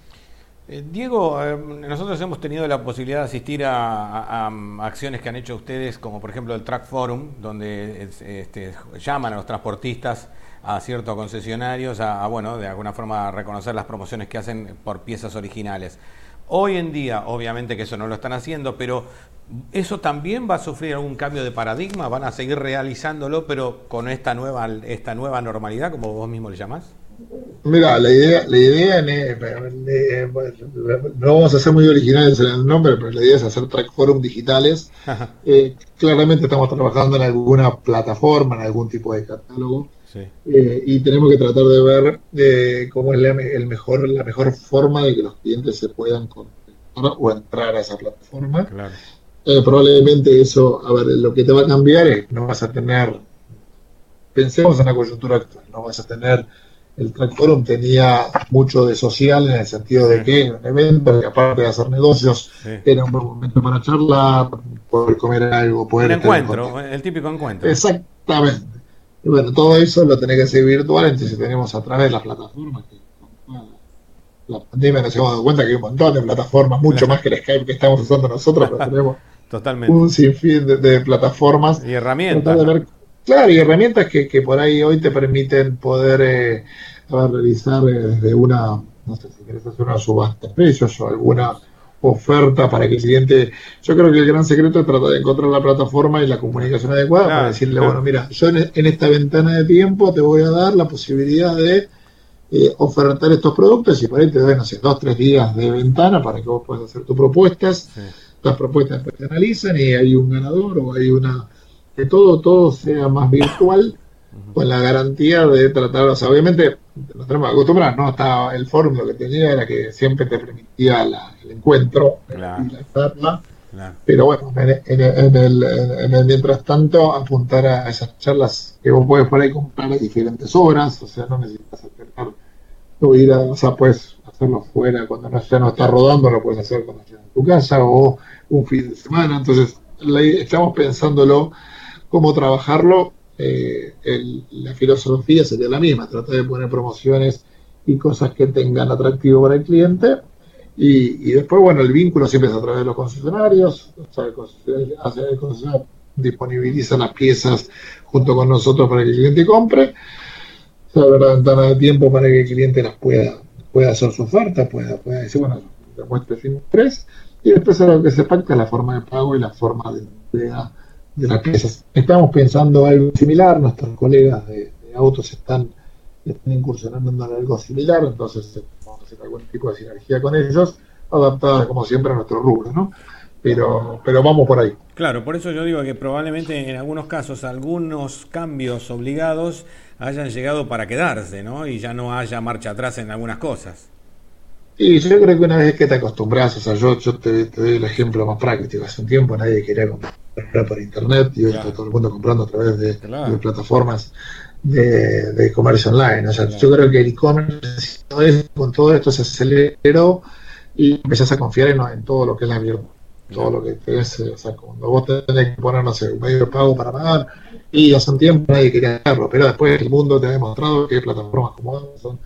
Diego, eh, nosotros hemos tenido la posibilidad de asistir a, acciones que han hecho ustedes, como por ejemplo el Track Forum, donde este, llaman a los transportistas a ciertos concesionarios a, bueno, de alguna forma reconocer las promociones que hacen por piezas originales. Hoy en día, obviamente que eso no lo están haciendo, pero ¿eso también va a sufrir algún cambio de paradigma? ¿Van a seguir realizándolo, pero con esta nueva, esta nueva normalidad, como vos mismo le llamás? Mira, la idea, la idea no vamos a ser muy originales en el nombre, pero la idea es hacer track forum digitales. Eh, claramente estamos trabajando en alguna plataforma, en algún tipo de catálogo, eh, y tenemos que tratar de ver eh, cómo es la, el mejor, la mejor forma de que los clientes se puedan conectar o entrar a esa plataforma. probablemente eso, a ver, lo que te va a cambiar es no vas a tener, pensemos en la coyuntura actual, no vas a tener el Track Forum tenía mucho de social en el sentido de que era un evento que aparte de hacer negocios era un buen momento para charlar, poder comer algo, poder... Un encuentro, el típico encuentro. Exactamente. Y bueno, todo eso lo tenés que hacer virtual, entonces tenemos a través de las plataformas que la pandemia nos hemos dado cuenta que hay un montón de plataformas, mucho más que el Skype que estamos usando nosotros, pero tenemos Totalmente. un sinfín de, plataformas. Y herramientas. Claro, y herramientas que, que por ahí hoy te permiten poder eh, realizar eh, desde una, no sé si quieres hacer una subasta de precios o alguna oferta para que el cliente. Yo creo que el gran secreto es tratar de encontrar la plataforma y la comunicación adecuada para decirle, bueno, mira, yo en, esta ventana de tiempo te voy a dar la posibilidad de eh, ofertar estos productos y por ahí te doy, no sé, dos, tres días de ventana para que vos puedas hacer tus propuestas. Las propuestas después se analizan y hay un ganador o hay una que todo, todo sea más virtual, con la garantía de tratar, o sea, obviamente nos tenemos que acostumbrar, ¿no? Estaba el lo que tenía era que siempre te permitía el encuentro y la charla, pero bueno, en, el, en, el, mientras tanto apuntar a esas charlas que vos puedes por ahí comprar diferentes horas, o sea, no necesitas acercar o ir a, o sea, puedes hacerlo fuera cuando no, ya no está rodando, lo puedes hacer cuando estés en tu casa o un fin de semana, entonces estamos pensándolo cómo trabajarlo, eh, la filosofía sería la misma, tratar de poner promociones y cosas que tengan atractivo para el cliente. Y, después, bueno, el vínculo siempre es a través de los concesionarios, o sea, el concesionario, disponibiliza las piezas junto con nosotros para que el cliente compre. Se abre la ventana de tiempo para que el cliente las pueda, pueda hacer su oferta, pueda, decir, bueno, demuestre sin tres. Y después lo que se pacta la forma de pago y la forma de entrega de las piezas. Estamos pensando algo similar, nuestros colegas de, autos están, incursionando en algo similar, entonces vamos a hacer algún tipo de sinergia con ellos, adaptada como siempre a nuestro rubro, ¿no? Pero, pero vamos por ahí. Claro, por eso yo digo que probablemente en algunos casos algunos cambios obligados hayan llegado para quedarse, ¿no? Y ya no haya marcha atrás en algunas cosas. Y yo creo que una vez que te acostumbras, o sea, yo, yo te, doy el ejemplo más práctico. Hace un tiempo nadie quería comprar por internet y hoy está todo el mundo comprando a través de, plataformas de, comercio online. O sea, yo creo que el e-commerce con todo esto se aceleró y empezás a confiar en, todo lo que es la abierto. Todo lo que te es, o sea, cuando vos tenés que poner, no sé, un medio de pago para pagar, y hace un tiempo nadie quería hacerlo, pero después el mundo te ha demostrado que plataformas como Amazon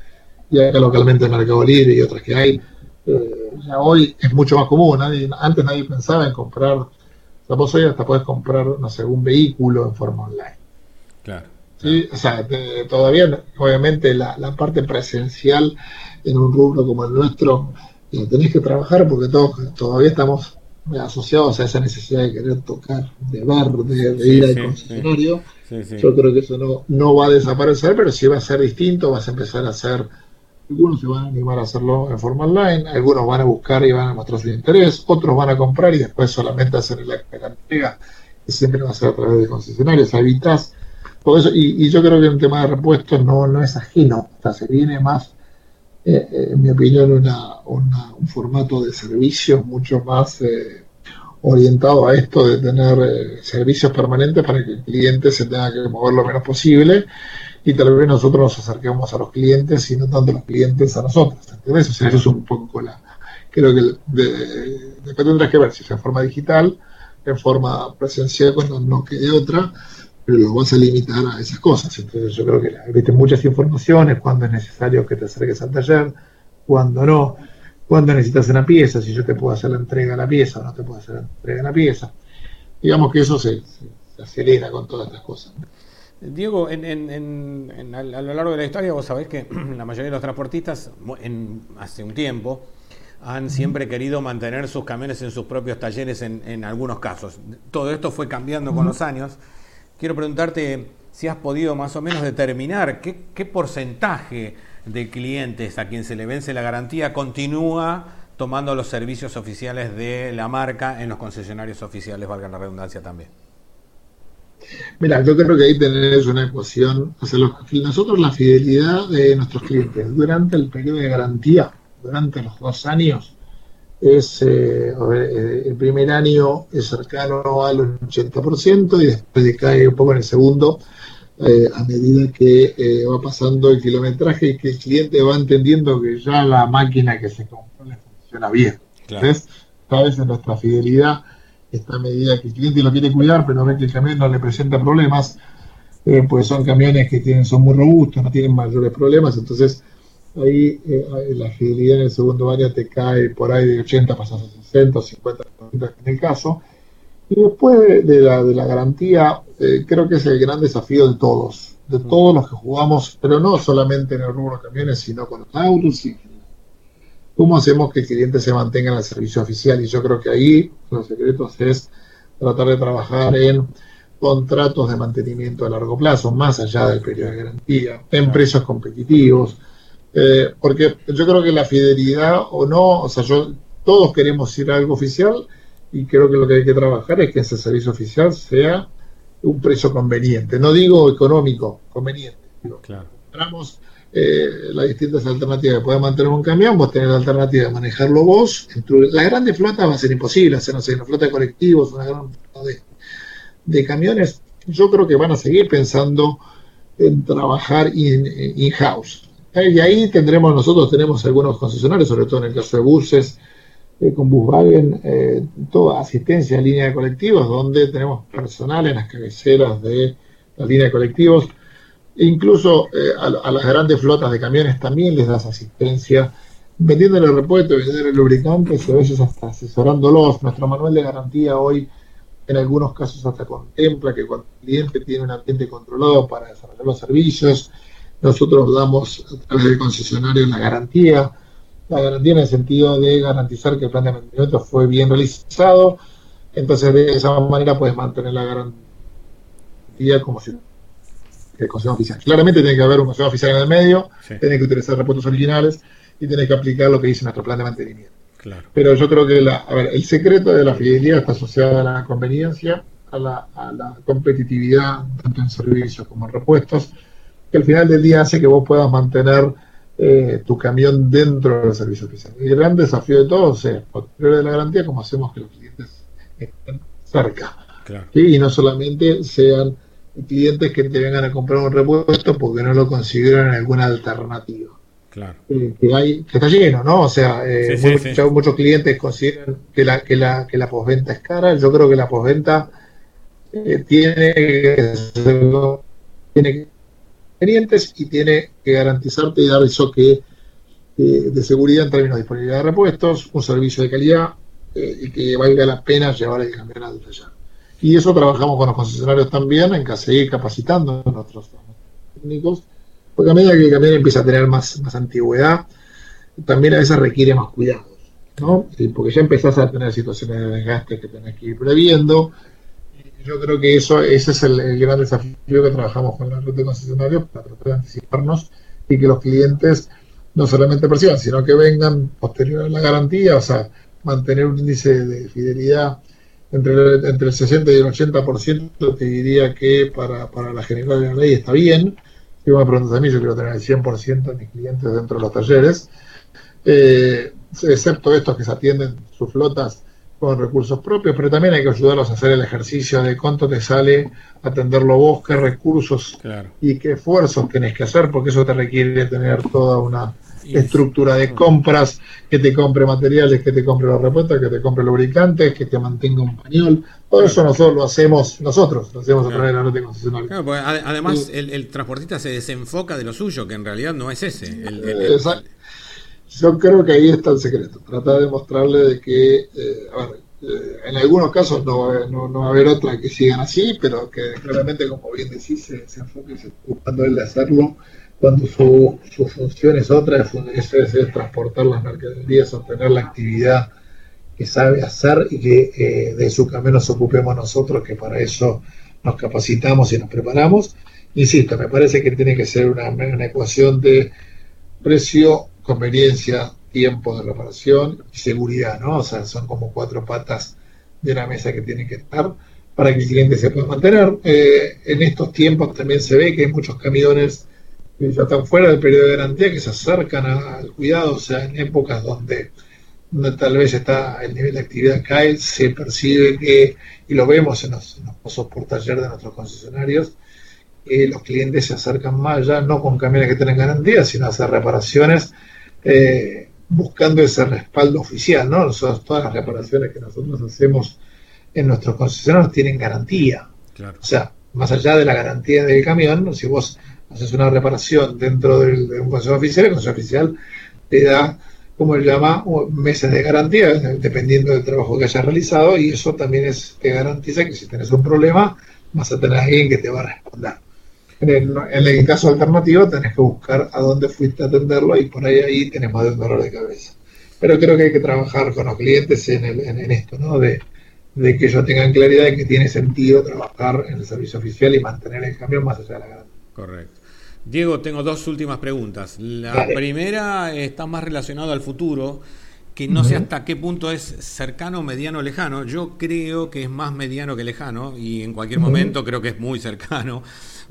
y acá localmente Mercado Libre y otras que hay, eh, ya hoy es mucho más común. Nadie, antes nadie pensaba en comprar, sea, vos hoy hasta puedes comprar, no sé, un vehículo en forma online. Claro. ¿Sí? O sea, todavía, obviamente, la, parte presencial en un rubro como el nuestro, la tenés que trabajar porque todos, todavía estamos asociados a esa necesidad de querer tocar, de ver, de, ir al concesionario. Yo creo que eso no, no va a desaparecer, pero sí va a ser distinto, vas a empezar a hacer algunos se van a animar a hacerlo en forma online, algunos van a buscar y van a mostrar su interés, otros van a comprar y después solamente hacer la, entrega, que siempre va a ser a través de concesionarios, evitas todo eso. Y, yo creo que el tema de repuestos no, no es ajeno, o sea, se viene más, eh, eh, en mi opinión, una, un formato de servicios mucho más eh, orientado a esto de tener eh, servicios permanentes para que el cliente se tenga que mover lo menos posible y tal vez nosotros nos acerquemos a los clientes y no tanto los clientes a nosotros. ¿entendés? O sea, eso es un poco la... Creo que de, después tendrás que ver si es en forma digital, en forma presencial cuando no quede otra, pero lo vas a limitar a esas cosas. Entonces yo creo que viste muchas informaciones, cuando es necesario que te acerques al taller, cuando no, cuando necesitas una pieza, si yo te puedo hacer la entrega de la pieza o no te puedo hacer la entrega de la pieza. Digamos que eso se, acelera con todas estas cosas. Diego, en, a, lo largo de la historia vos sabés que la mayoría de los transportistas hace un tiempo han siempre querido mantener sus camiones en sus propios talleres en, algunos casos. Todo esto fue cambiando con los años. Quiero preguntarte si has podido más o menos determinar qué, porcentaje de clientes a quien se le vence la garantía continúa tomando los servicios oficiales de la marca en los concesionarios oficiales, valga la redundancia también. Mira, yo creo que ahí tenés una ecuación. O sea, nosotros la fidelidad de nuestros clientes durante el periodo de garantía durante los dos años es eh, eh, el primer año es cercano al 80% y después cae un poco en el segundo eh, a medida que va pasando el kilometraje y que el cliente va entendiendo que ya la máquina que se compró le funciona bien. Entonces, cada vez en nuestra fidelidad esta medida que el cliente lo quiere cuidar, pero ve que el camión no le presenta problemas, pues son camiones que tienen, son muy robustos, no tienen mayores problemas, entonces ahí eh, la fidelidad en el segundo año te cae por ahí de 80, pasas a 60, 50 en el caso. Y después de la, de la garantía, eh, creo que es el gran desafío de todos, de todos los que jugamos, pero no solamente en el rubro de camiones, sino con los autos y cómo hacemos que el cliente se mantenga en el servicio oficial. Y yo creo que ahí los secretos es tratar de trabajar en contratos de mantenimiento a largo plazo, más allá del periodo de garantía, en precios competitivos, eh, porque yo creo que la fidelidad o no, o sea, yo, todos queremos ir a algo oficial y creo que lo que hay que trabajar es que ese servicio oficial sea un precio conveniente. No digo económico, conveniente. claro. Eh, las distintas alternativas que mantener un camión, vos tenés la alternativa de manejarlo vos. La grande flota va a ser imposible, hacer, una flota de colectivos, una gran flota de, camiones. Yo creo que van a seguir pensando en trabajar in-house. Y ahí tendremos, nosotros tenemos algunos concesionarios, sobre todo en el caso de buses, eh, con Buswagen, eh, toda asistencia a línea de colectivos, donde tenemos personal en las cabeceras de la línea de colectivos. E incluso eh, a, las grandes flotas de camiones también les das asistencia, vendiendo el repuesto, vendiendo el lubricante, y a veces hasta asesorándolos. Nuestro manual de garantía hoy, en algunos casos, hasta contempla que cuando el cliente tiene un ambiente controlado para desarrollar los servicios, nosotros damos a través del concesionario la garantía, la garantía en el sentido de garantizar que el plan de mantenimiento fue bien realizado, entonces de esa manera puedes mantener la garantía como si el consejo oficial. Claramente tiene que haber un consejo oficial en el medio, tiene que utilizar repuestos originales y tiene que aplicar lo que dice nuestro plan de mantenimiento. Pero yo creo que la, a ver, el secreto de la fidelidad está asociado a la conveniencia, a la, a la competitividad, tanto en servicios como en repuestos, que al final del día hace que vos puedas mantener eh, tu camión dentro del servicio oficial. Y el gran desafío de todos es, posterior de la garantía, cómo hacemos que los clientes estén cerca. Y no solamente sean clientes que te vengan a comprar un repuesto porque no lo consiguieron en alguna alternativa. Claro. Eh, que, hay, que está lleno, ¿no? O sea, eh, muchos, clientes consideran que la, que la, que la posventa es cara. Yo creo que la posventa tiene que tiene que y tiene que garantizarte y dar eso que de seguridad en términos de disponibilidad de repuestos, un servicio de calidad eh, y que valga la pena llevar el camión al taller. Y eso trabajamos con los concesionarios también en seguir capacitando a nuestros técnicos, porque a medida que el camión empieza a tener más, más antigüedad, también a veces requiere más cuidados, ¿no? Porque ya empezás a tener situaciones de desgaste que tenés que ir previendo, yo creo que eso ese es el, gran desafío que trabajamos con la red de concesionarios para tratar de anticiparnos y que los clientes no solamente perciban, sino que vengan posterior a la garantía, o sea, mantener un índice de fidelidad entre el, entre el 60 y el 80%, te diría que para, para la general de la ley está bien. Si me preguntas a mí, yo quiero tener el 100% de mis clientes dentro de los talleres, eh, excepto estos que se atienden sus flotas con recursos propios, pero también hay que ayudarlos a hacer el ejercicio de cuánto te sale atenderlo vos, qué recursos y qué esfuerzos tenés que hacer, porque eso te requiere tener toda una estructura de compras, que te compre materiales, que te compre los repuestos, que te compre lubricantes, que te mantenga un pañol. Todo eso nosotros lo hacemos nosotros, lo hacemos a través de la nota concesionaria. además, el, transportista se desenfoca de lo suyo, que en realidad no es ese. Yo creo que ahí está el secreto. Tratar de mostrarle de que, eh, a ver, eh, en algunos casos no, no, va a haber otra que sigan así, pero que claramente, como bien decís, se, se enfoque se ocupando él de hacerlo cuando su, su función es otra, es, es, transportar las mercaderías, obtener la actividad que sabe hacer y que eh, de su camino nos ocupemos nosotros, que para eso nos capacitamos y nos preparamos. Insisto, me parece que tiene que ser una, una ecuación de precio, conveniencia, tiempo de reparación y seguridad, ¿no? O sea, son como cuatro patas de una mesa que tienen que estar para que el cliente se pueda mantener. Eh, en estos tiempos también se ve que hay muchos camiones que ya están fuera del periodo de garantía, que se acercan al cuidado, o sea, en épocas donde, tal vez está el nivel de actividad cae, se percibe que, y lo vemos en los, pozos por taller de nuestros concesionarios, que los clientes se acercan más ya, no con camiones que tienen garantía, sino a hacer reparaciones, eh, buscando ese respaldo oficial, ¿no? Nosotros, todas las reparaciones que nosotros hacemos en nuestros concesionarios tienen garantía. O sea, más allá de la garantía del camión, si vos haces una reparación dentro de un consejo oficial, el consejo oficial te da, como él llama, meses de garantía, dependiendo del trabajo que hayas realizado, y eso también te garantiza que si tienes un problema, vas a tener a alguien que te va a responder. En el, caso alternativo, tenés que buscar a dónde fuiste a atenderlo y por ahí, ahí tenés más un dolor de cabeza. Pero creo que hay que trabajar con los clientes en, en, esto, ¿no? De que ellos tengan claridad de que tiene sentido trabajar en el servicio oficial y mantener el cambio más allá de la garantía. Correcto. Diego, tengo dos últimas preguntas. La primera está más relacionada al futuro, que no sé hasta qué punto es cercano, mediano, lejano. Yo creo que es más mediano que lejano y en cualquier momento creo que es muy cercano.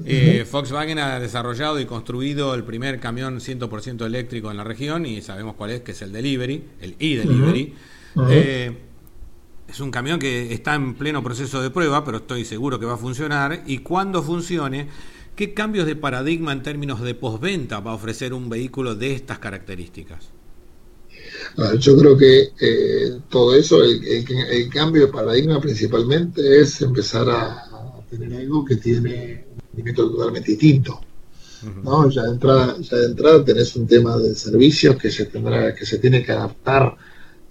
Eh, Volkswagen ha desarrollado y construido el primer camión 100% eléctrico en la región y sabemos cuál es, que es el Delivery, el e-Delivery. Eh, es un camión que está en pleno proceso de prueba, pero estoy seguro que va a funcionar y cuando funcione ¿Qué cambios de paradigma en términos de postventa va a ofrecer un vehículo de estas características? yo creo que eh, todo eso, el, cambio de paradigma principalmente es empezar a, tener algo que tiene un rendimiento totalmente distinto. ¿no? Ya, de entrada, ya de entrada tenés un tema de servicios que se, tendrá, que se tiene que adaptar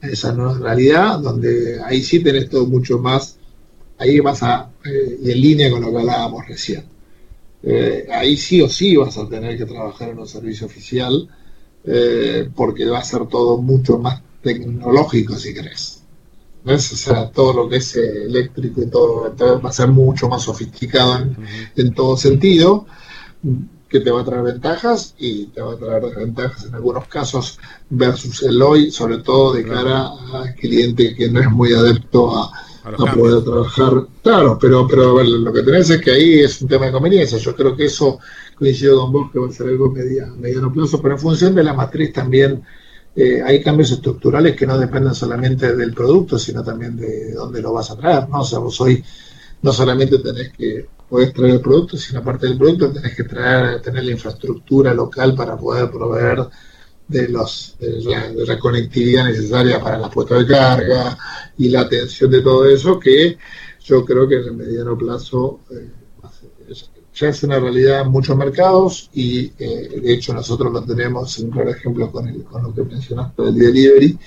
esa nueva realidad, donde ahí sí tenés todo mucho más, ahí vas a, eh, y en línea con lo que hablábamos recién. Eh, ahí sí o sí vas a tener que trabajar en un servicio oficial eh, porque va a ser todo mucho más tecnológico si querés. O sea, todo lo que es eléctrico y todo, va a ser mucho más sofisticado en, todo sentido, que te va a traer ventajas y te va a traer desventajas en algunos casos versus el hoy, sobre todo de cara al cliente que no es muy adepto a, a, poder trabajar. Claro, pero, pero lo que tenés es que ahí es un tema de conveniencia. Yo creo que eso coincido con vos que va a ser algo media, mediano plazo, pero en función de la matriz también eh, hay cambios estructurales que no dependen solamente del producto, sino también de dónde lo vas a traer. ¿no? O sea, vos hoy no solamente tenés que poder traer el producto, sino aparte del producto tenés que traer, tener la infraestructura local para poder proveer de, los, de la, conectividad necesaria para la puesta de carga y la atención de todo eso, que yo creo que en el mediano plazo eh, ya es una realidad en muchos mercados y eh, de hecho nosotros lo tenemos en un ejemplo con, el, con lo que mencionaste del delivery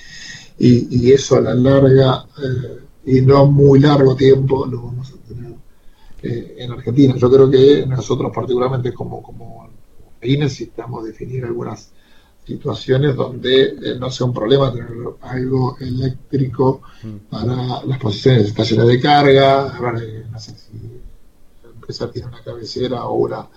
y, y eso a la larga eh, y no muy largo tiempo lo vamos a tener en Argentina. Yo creo que nosotros particularmente como, como ahí necesitamos definir algunas situaciones donde eh, no sea un problema tener algo eléctrico mm. para las posiciones de estaciones de carga. Eh, no sé si la empresa tiene una cabecera o una,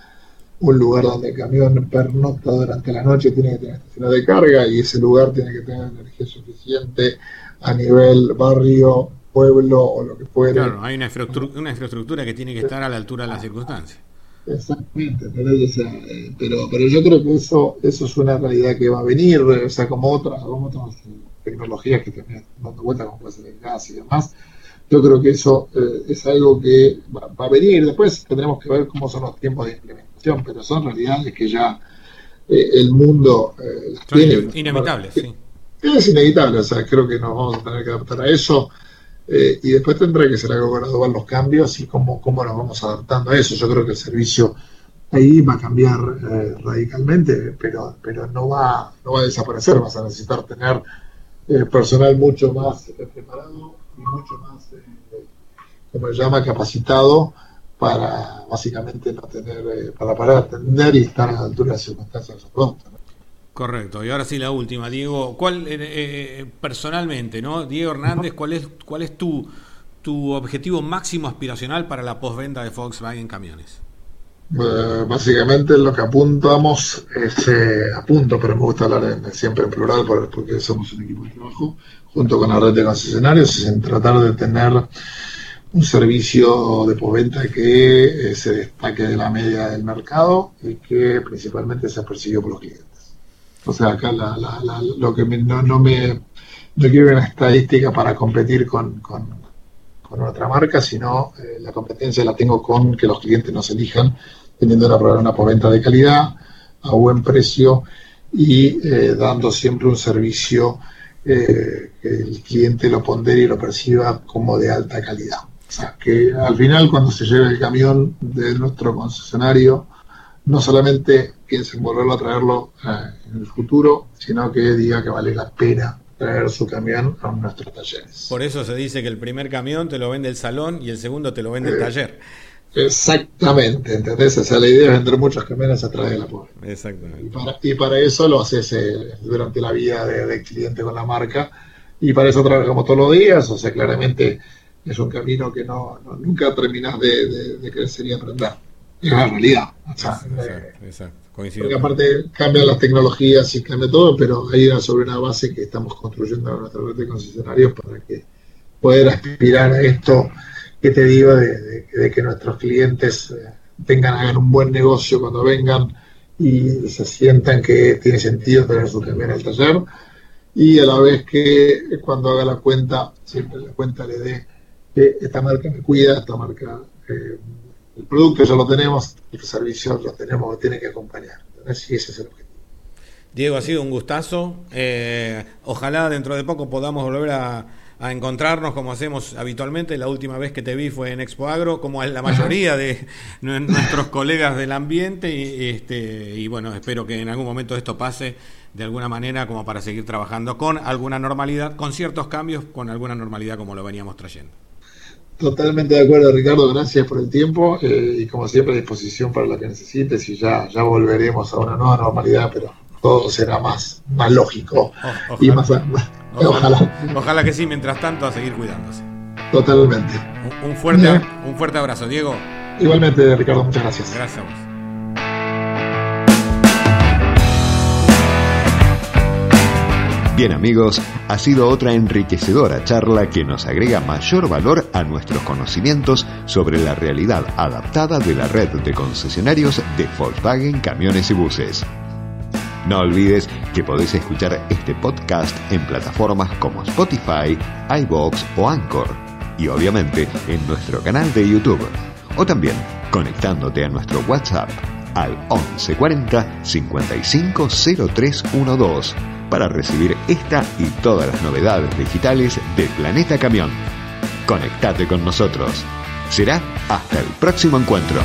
un lugar donde el camión pernocta durante la noche, tiene que tener estaciones de carga y ese lugar tiene que tener energía suficiente a nivel barrio, pueblo o lo que fuera. Claro, hay una infraestructura, una infraestructura que tiene que estar a la altura de las circunstancias. Exactamente, pero, pero, yo creo que eso, eso es una realidad que va a venir, o sea, como otras, como otras tecnologías que también dando vuelta, como puede ser el gas y demás. Yo creo que eso eh, es algo que va, a venir. Después tendremos que ver cómo son los tiempos de implementación, pero son realidades que ya eh, el mundo eh, tiene. Inevitables, sí. Es inevitable, o sea, creo que nos vamos a tener que adaptar a eso. Y después tendrá que ser algo gradual los cambios y cómo, cómo nos vamos adaptando a eso. Yo creo que el servicio ahí va a cambiar radicalmente, pero, pero no, va, no va a desaparecer. Vas a necesitar tener personal mucho más preparado y mucho más, eh, como se llama, capacitado para básicamente no tener, eh, para poder atender y estar a la altura de las circunstancias de producto. Correcto. Y ahora sí la última, Diego. ¿Cuál eh, personalmente, no, Diego Hernández, cuál es cuál es tu tu objetivo máximo aspiracional para la postventa de Volkswagen Camiones? básicamente lo que apuntamos es, eh, apunto, pero me gusta hablar siempre en plural porque somos un equipo de trabajo, junto con la red de concesionarios, es en tratar de tener un servicio de postventa que eh, se destaque de la media del mercado y que principalmente sea percibido por los clientes. O sea, acá lo que no, me no quiero una estadística para competir con, con, otra marca, sino eh, la competencia la tengo con que los clientes nos elijan, teniendo una, una postventa de calidad, a buen precio y eh, dando siempre un servicio eh, que el cliente lo pondere y lo perciba como de alta calidad. O sea, que al final cuando se lleve el camión de nuestro concesionario, no solamente piense en volverlo a traerlo eh, en el futuro, sino que diga que vale la pena traer su camión a nuestros talleres. Por eso se dice que el primer camión te lo vende el salón y el segundo te lo vende el eh, taller. Exactamente, ¿entendés? O sea, la idea es vender muchos camiones a través de la pobre. Exactamente. Y para, eso lo haces eh, durante la vida del cliente con la marca. Y para eso trabajamos todos los días. O sea, claramente es un camino que no, nunca terminas de, de, crecer y aprender. Es la realidad. exacto, exacto. Porque aparte cambian las tecnologías y cambia todo, pero hay una sobre una base que estamos construyendo a nuestra red de concesionarios para que poder aspirar a esto que te digo de, que nuestros clientes eh, tengan, hagan un buen negocio cuando vengan y se sientan que tiene sentido tener su camión en el taller y a la vez que cuando haga la cuenta, siempre la cuenta le dé que esta marca me cuida, esta marca, eh, el producto ya lo tenemos, el servicio lo tenemos, tiene que acompañar. Así ese es el objetivo. Diego, ha sido un gustazo. Eh, ojalá dentro de poco podamos volver a a encontrarnos como hacemos habitualmente. La última vez que te vi fue en Expo Agro, como la mayoría de nuestros colegas del ambiente. Y, este, y bueno, espero que en algún momento esto pase de alguna manera como para seguir trabajando con alguna normalidad, con ciertos cambios, con alguna normalidad como lo veníamos trayendo. Totalmente de acuerdo, Ricardo. Gracias por el tiempo eh, y como siempre a disposición para lo que necesites y ya, ya volveremos a una nueva normalidad, pero todo será más, más lógico y más, Ojalá. Ojalá. que sí, mientras tanto, a seguir cuidándose. Totalmente. Un, fuerte, un fuerte abrazo, Diego. Igualmente, Ricardo, muchas gracias. Gracias a vos. Bien amigos, ha sido otra enriquecedora charla que nos agrega mayor valor a nuestros conocimientos sobre la realidad adaptada de la red de concesionarios de Volkswagen Camiones y Buses. No olvides que podés escuchar este podcast en plataformas como Spotify, iBox o Anchor y obviamente en nuestro canal de YouTube o también conectándote a nuestro WhatsApp al 1140 550312 para recibir esta y todas las novedades digitales de Planeta Camión. Conectate con nosotros. Será hasta el próximo encuentro.